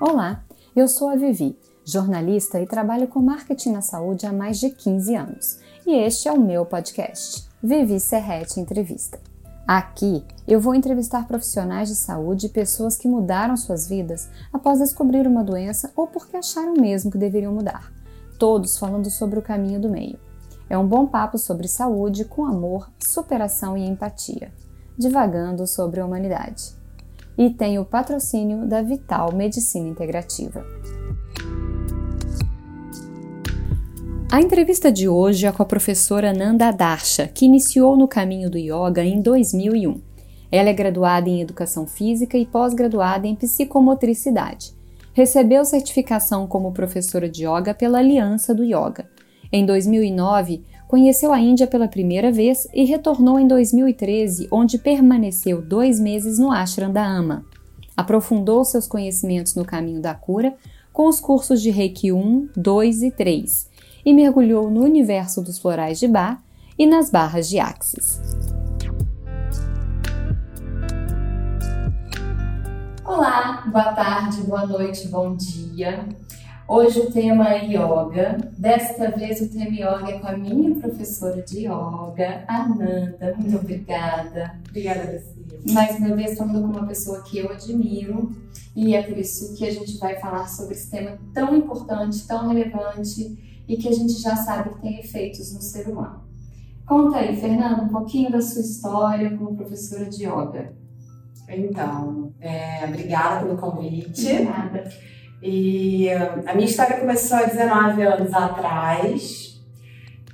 Olá, eu sou a Vivi, jornalista e trabalho com marketing na saúde há mais de 15 anos. E este é o meu podcast, Vivi Serrete Entrevista. Aqui eu vou entrevistar profissionais de saúde e pessoas que mudaram suas vidas após descobrir uma doença ou porque acharam mesmo que deveriam mudar. Todos falando sobre o caminho do meio. É um bom papo sobre saúde com amor, superação e empatia, divagando sobre a humanidade e tem o patrocínio da Vital Medicina Integrativa. A entrevista de hoje é com a professora Nanda Darsha, que iniciou no caminho do yoga em 2001. Ela é graduada em Educação Física e pós-graduada em Psicomotricidade. Recebeu certificação como professora de yoga pela Aliança do Yoga. Em 2009, conheceu a Índia pela primeira vez e retornou em 2013, onde permaneceu dois meses no Ashram da Ama. Aprofundou seus conhecimentos no caminho da cura com os cursos de Reiki 1, 2 e 3 e mergulhou no universo dos florais de Bar e nas barras de Axis. Olá, boa tarde, boa noite, bom dia. Hoje o tema é yoga. Desta vez o tema yoga é com a minha professora de yoga, Ananda. Muito obrigada. Obrigada a você. Mais uma vez falando com uma pessoa que eu admiro e é por isso que a gente vai falar sobre esse tema tão importante, tão relevante e que a gente já sabe que tem efeitos no ser humano. Conta aí, Fernanda, um pouquinho da sua história como professora de yoga. Então, é, obrigada pelo convite. Nada. E a minha história começou há 19 anos atrás.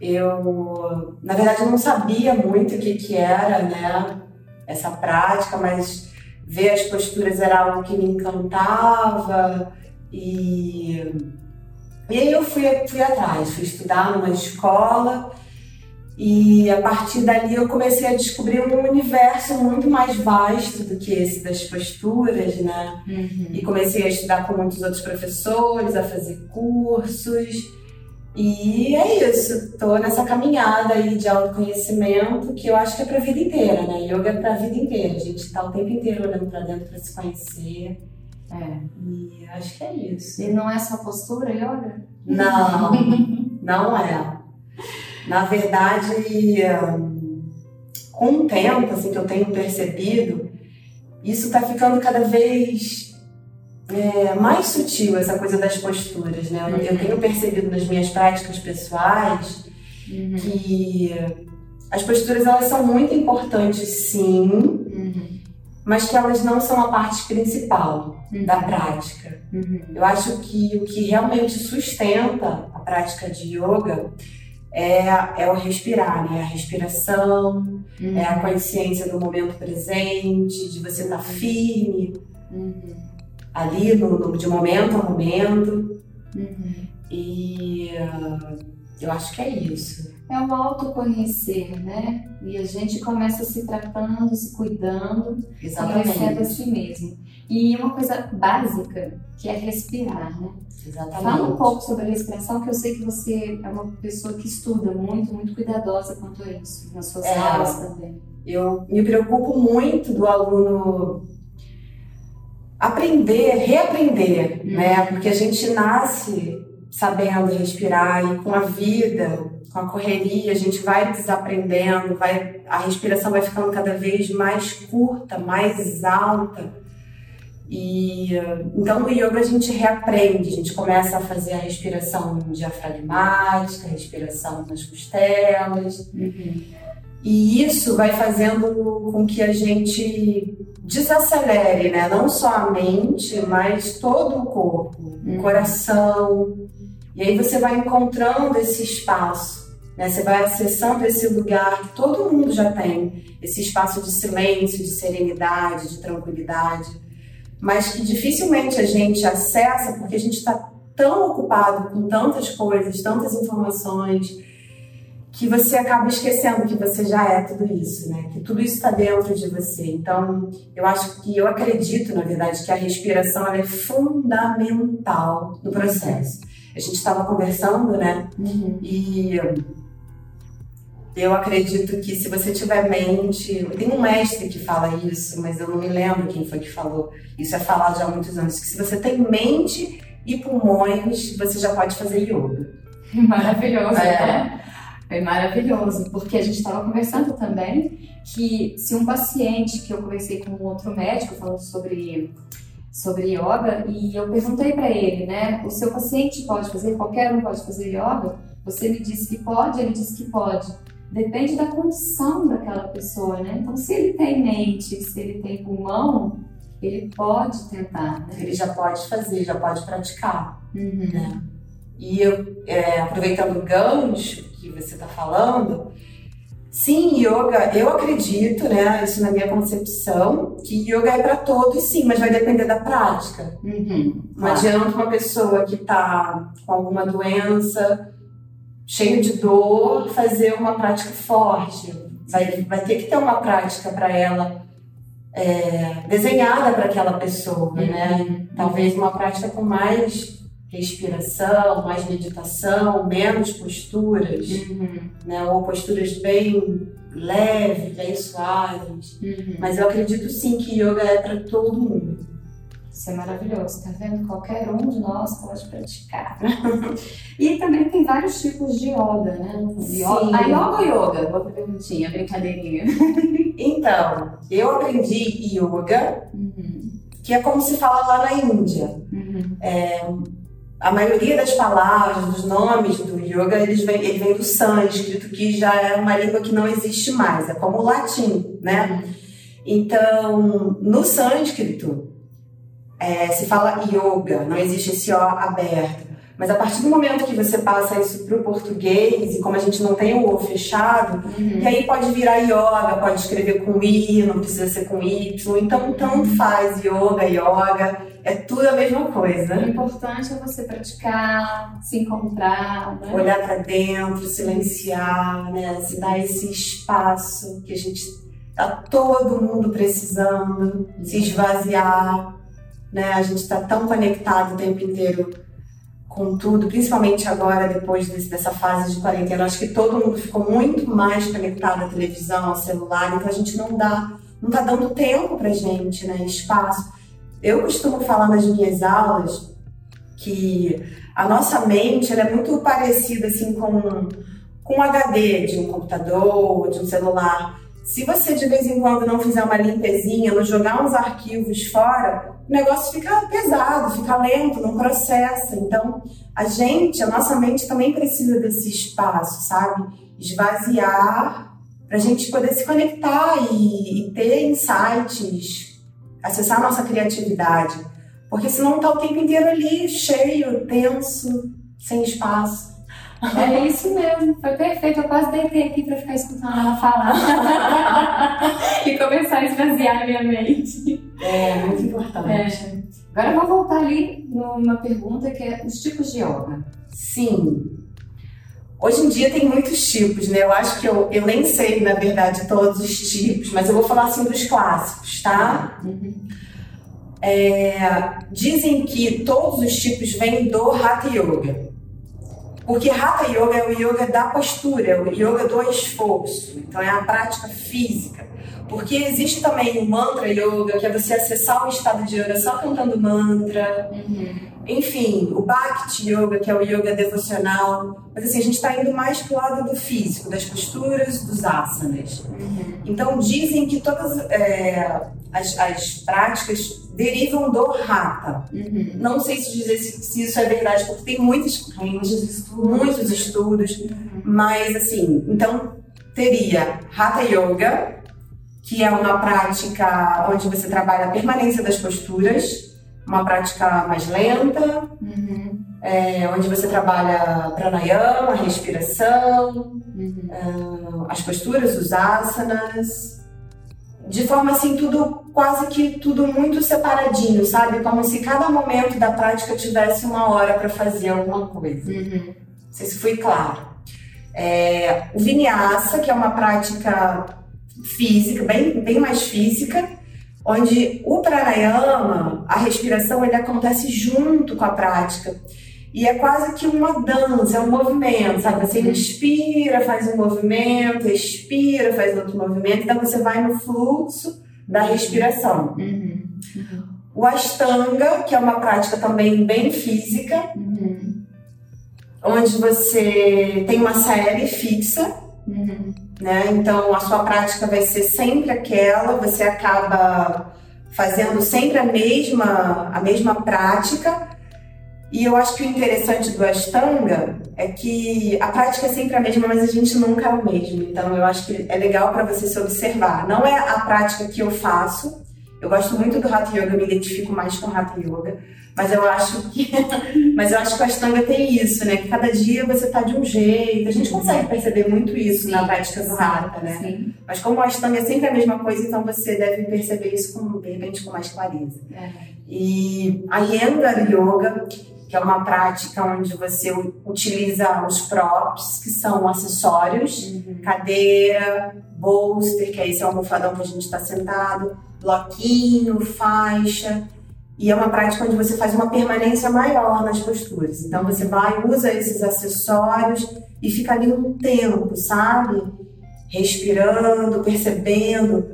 Eu, na verdade, eu não sabia muito o que, que era, né, essa prática, mas ver as posturas era algo que me encantava e, e aí eu fui, fui atrás, fui estudar numa escola e a partir dali eu comecei a descobrir um universo muito mais vasto do que esse das posturas, né? Uhum. E comecei a estudar com muitos outros professores, a fazer cursos. E é isso, tô nessa caminhada aí de autoconhecimento que eu acho que é pra vida inteira, né? Yoga é pra vida inteira. A gente tá o tempo inteiro olhando pra dentro pra se conhecer. É. E acho que é isso. E não é só postura, yoga? Não, não é. Na verdade, com o tempo, assim, que eu tenho percebido, isso está ficando cada vez é, mais sutil, essa coisa das posturas, né? Eu, eu tenho percebido nas minhas práticas pessoais uhum. que as posturas, elas são muito importantes, sim, uhum. mas que elas não são a parte principal uhum. da prática. Uhum. Eu acho que o que realmente sustenta a prática de yoga é, é o respirar, né? A respiração, uhum. é a consciência do momento presente, de você estar tá firme uhum. ali no, no, de momento a momento. Uhum. E uh, eu acho que é isso. É o autoconhecer, né? E a gente começa se tratando, se cuidando, conhecendo a si mesmo. E uma coisa básica que é respirar, né? Exatamente. Fala um pouco sobre a respiração, que eu sei que você é uma pessoa que estuda muito, muito cuidadosa quanto a isso, nas suas é, aulas também. Eu me preocupo muito do aluno aprender, reaprender, hum. né? Porque a gente nasce sabendo respirar e com a vida, com a correria, a gente vai desaprendendo, vai, a respiração vai ficando cada vez mais curta, mais alta. E então no yoga a gente reaprende, a gente começa a fazer a respiração diafragmática, a respiração nas costelas. Uhum. E isso vai fazendo com que a gente desacelere, né? Não só a mente, mas todo o corpo, uhum. o coração. E aí você vai encontrando esse espaço, né? Você vai acessando esse lugar que todo mundo já tem, esse espaço de silêncio, de serenidade, de tranquilidade mas que dificilmente a gente acessa porque a gente está tão ocupado com tantas coisas, tantas informações, que você acaba esquecendo que você já é tudo isso, né? Que tudo isso está dentro de você. Então, eu acho que eu acredito, na verdade, que a respiração é fundamental no processo. A gente estava conversando, né? Uhum. E Eu acredito que se você tiver mente, tem um mestre que fala isso, mas eu não me lembro quem foi que falou. Isso é falado já há muitos anos, que se você tem mente e pulmões, você já pode fazer yoga. Maravilhoso, é. né? Foi maravilhoso, porque a gente estava conversando também que se um paciente que eu conversei com um outro médico falando sobre sobre yoga e eu perguntei para ele, né, o seu paciente pode fazer, qualquer um pode fazer yoga? Você me disse que pode, ele disse que pode. Depende da condição daquela pessoa, né? Então, se ele tem mente, se ele tem pulmão, ele pode tentar, né? Ele já pode fazer, já pode praticar, uhum. né? E eu, é, aproveitando o gancho que você está falando, sim, yoga, eu acredito, né, isso na minha concepção, que yoga é para todos, sim, mas vai depender da prática. Uhum. Não adianta uma pessoa que está com alguma doença, cheio de dor, fazer uma prática forte. Vai, vai ter que ter uma prática para ela é, desenhada para aquela pessoa, né? Uhum. Talvez uma prática com mais respiração, mais meditação, menos posturas, uhum. né? Ou posturas bem leves, bem suaves. Uhum. Mas eu acredito sim que yoga é para todo mundo. Isso é maravilhoso, tá vendo? Qualquer um de nós pode praticar. e também tem vários tipos de yoga, né? Sim. A yoga ou yoga? Outra perguntinha, brincadeirinha. então, eu aprendi yoga, uhum. que é como se fala lá na Índia. Uhum. É, a maioria das palavras, dos nomes do yoga, eles vem, ele vem do sânscrito, que já é uma língua que não existe mais, é como o latim, né? Então, no sânscrito, é, se fala yoga, não existe esse O aberto. Mas a partir do momento que você passa isso para o português, e como a gente não tem o O fechado, uhum. e aí pode virar yoga, pode escrever com I, não precisa ser com Y. Então, tanto faz yoga, yoga, é tudo a mesma coisa. O importante é você praticar, se encontrar, né? olhar para dentro, silenciar, né? se dar esse espaço que a gente tá todo mundo precisando, se esvaziar né? A gente está tão conectado o tempo inteiro com tudo, principalmente agora, depois desse, dessa fase de quarentena. Acho que todo mundo ficou muito mais conectado à televisão, ao celular, então a gente não dá, não está dando tempo para gente, né? Espaço. Eu costumo falar nas minhas aulas que a nossa mente é muito parecida assim com com um HD de um computador, de um celular. Se você de vez em quando não fizer uma limpezinha, não jogar uns arquivos fora, o negócio fica pesado, fica lento, não processa. Então, a gente, a nossa mente também precisa desse espaço, sabe? Esvaziar para a gente poder se conectar e, e ter insights, acessar a nossa criatividade. Porque senão tá o tempo inteiro ali, cheio, tenso, sem espaço. É isso mesmo, foi perfeito. Eu quase deitei aqui para ficar escutando ela falar e começar a esvaziar a minha mente. É, muito importante. É. Agora eu vou voltar ali numa pergunta que é os tipos de yoga. Sim. Hoje em dia tem muitos tipos, né? Eu acho que eu, eu nem sei, na verdade, todos os tipos, mas eu vou falar assim dos clássicos, tá? Uhum. É, dizem que todos os tipos vêm do Hatha Yoga. Porque Hatha Yoga é o yoga da postura, é o yoga do esforço. Então é a prática física. Porque existe também o mantra yoga, que é você acessar o estado de yoga só cantando mantra. Uhum. Enfim, o Bhakti Yoga, que é o yoga devocional. Mas assim, a gente está indo mais pro lado do físico, das posturas, dos asanas. Uhum. Então dizem que todas é, as, as práticas derivam do Hatha. Uhum. Não sei se dizer se, se, isso é verdade, porque tem muitos correntes, muitos estudos, uhum. mas assim, então teria Hatha Yoga, que é uma prática onde você trabalha a permanência das posturas, uma prática mais lenta, uhum. é, onde você trabalha pranayama, a respiração, uh, as posturas, os asanas, de forma assim, tudo quase que tudo muito separadinho, sabe? Como se cada momento da prática tivesse uma hora para fazer alguma coisa. Uhum. Não sei se foi claro. É, o vinyasa, que é uma prática física, bem, bem mais física, onde o pranayama, a respiração, ele acontece junto com a prática. E é quase que uma dança, é um movimento, sabe? Você inspira, faz um movimento, expira, faz outro movimento. Então você vai no fluxo da respiração. Uhum. Uhum. O Ashtanga, que é uma prática também bem física, uhum. onde você tem uma série fixa, uhum. né? Então a sua prática vai ser sempre aquela, você acaba fazendo sempre a mesma, a mesma prática, e eu acho que o interessante do Ashtanga é que a prática é sempre a mesma, mas a gente nunca é o mesmo. Então eu acho que é legal para você se observar. Não é a prática que eu faço. Eu gosto muito do Hatha Yoga, eu me identifico mais com Hatha Yoga, mas eu acho que mas eu acho que o Ashtanga tem isso, né? Que cada dia você tá de um jeito. A gente consegue perceber muito isso sim, na prática do Hatha, né? Sim. Mas como o Ashtanga é sempre a mesma coisa, então você deve perceber isso com, de repente com mais clareza. É. E a Yengar Yoga que é uma prática onde você utiliza os props, que são acessórios, uhum. cadeira, bolster, que é esse almofadão que a gente está sentado, bloquinho, faixa. E é uma prática onde você faz uma permanência maior nas posturas. Então você vai, usa esses acessórios e fica ali um tempo, sabe? Respirando, percebendo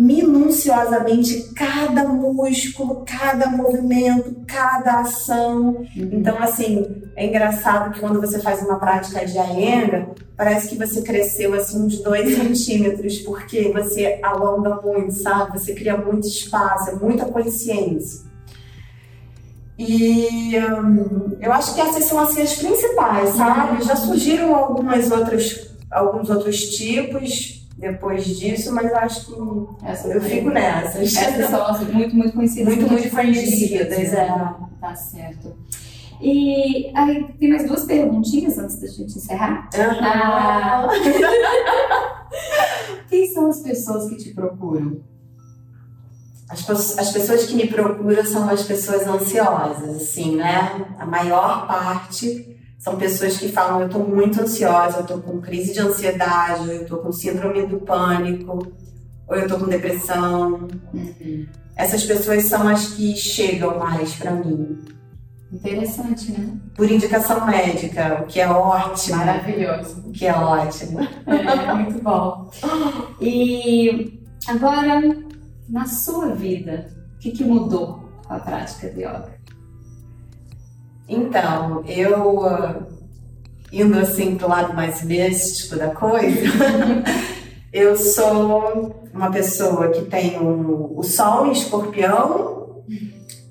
minuciosamente cada músculo, cada movimento, cada ação. Uhum. Então, assim, é engraçado que quando você faz uma prática de Iyengar, parece que você cresceu assim uns dois centímetros, porque você alonga muito, sabe? Você cria muito espaço, é muita consciência. E hum, eu acho que essas são assim as principais, sabe? Já surgiram algumas outras, alguns outros tipos, depois disso, mas acho que eu fico nessas. Essas são assim, muito, muito conhecidas. Muito, muito conhecidas, é. Tá certo. E aí, tem mais duas perguntinhas antes da gente encerrar. Uhum. Ah, quem são as pessoas que te procuram? As, as pessoas que me procuram são as pessoas ansiosas, assim, né? A maior parte são pessoas que falam: eu estou muito ansiosa, eu estou com crise de ansiedade, eu estou com síndrome do pânico, ou eu estou com depressão. Uhum. Essas pessoas são as que chegam mais para mim. Interessante, né? Por indicação médica, o que é ótimo. Maravilhoso. O que é ótimo. É, muito bom. E agora, na sua vida, o que, que mudou com a prática de yoga? Então, eu uh, indo assim pro lado mais místico da coisa, eu sou uma pessoa que tem o, o Sol em Escorpião,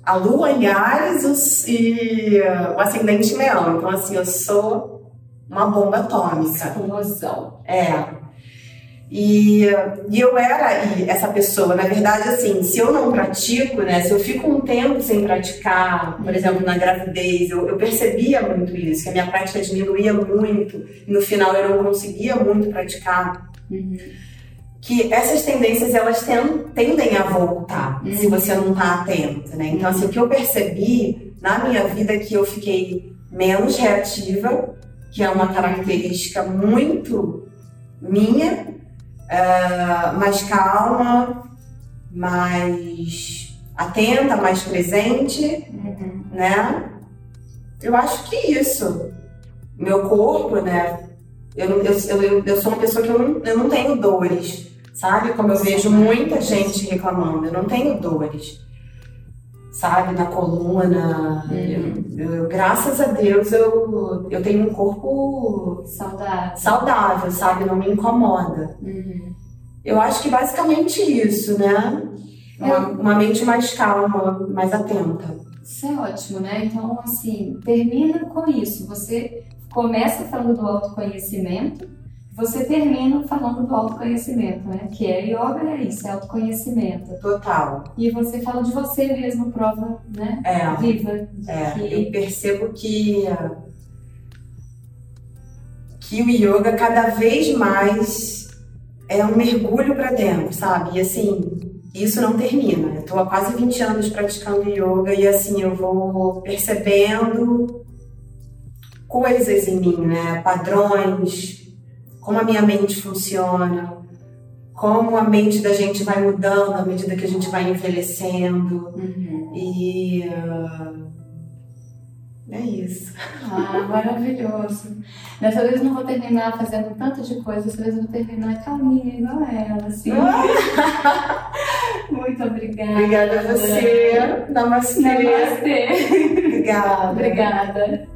a Lua em Ares e uh, o Ascendente em Leão. Então, assim, eu sou uma bomba atômica. Explosão. É. E, e eu era essa pessoa, na verdade, assim, se eu não pratico, né, se eu fico um tempo sem praticar, por exemplo, na gravidez, eu, eu percebia muito isso, que a minha prática diminuía muito, e no final eu não conseguia muito praticar. Uhum. Que essas tendências, elas tendem a voltar, uhum. se você não está atento, né? Então, assim, o que eu percebi na minha vida é que eu fiquei menos reativa, que é uma característica muito minha, uh, mais calma, mais atenta, mais presente, uhum. né? Eu acho que isso. Meu corpo, né? Eu, eu, eu, eu sou uma pessoa que eu não, eu não tenho dores, sabe? Como eu vejo muita gente reclamando, eu não tenho dores sabe, na coluna. Uhum. Eu, eu, graças a Deus eu, eu tenho um corpo saudável, saudável sabe, não me incomoda. Uhum. Eu acho que basicamente isso, né? É. Uma, uma mente mais calma, mais atenta. Isso é ótimo, né? Então, assim, termina com isso. Você começa falando do autoconhecimento você termina falando do autoconhecimento, né? Que é yoga, é isso, é autoconhecimento. Total. E você fala de você mesmo, prova, né? É. Viva. É, que... eu percebo que que o yoga cada vez mais é um mergulho para dentro, sabe? E assim, isso não termina. Eu tô há quase 20 anos praticando yoga e assim, eu vou percebendo coisas em mim, né? Padrões, como a minha mente funciona, como a mente da gente vai mudando à medida que a gente vai envelhecendo. Uhum. E, uh, É isso. Ah, maravilhoso. Dessa vez eu não vou terminar fazendo tanto de coisa, dessa vez eu vou terminar calminha igual ela, assim. Ah. Muito obrigada. Obrigada a você. Namastê. Namastê. Obrigada. Obrigada.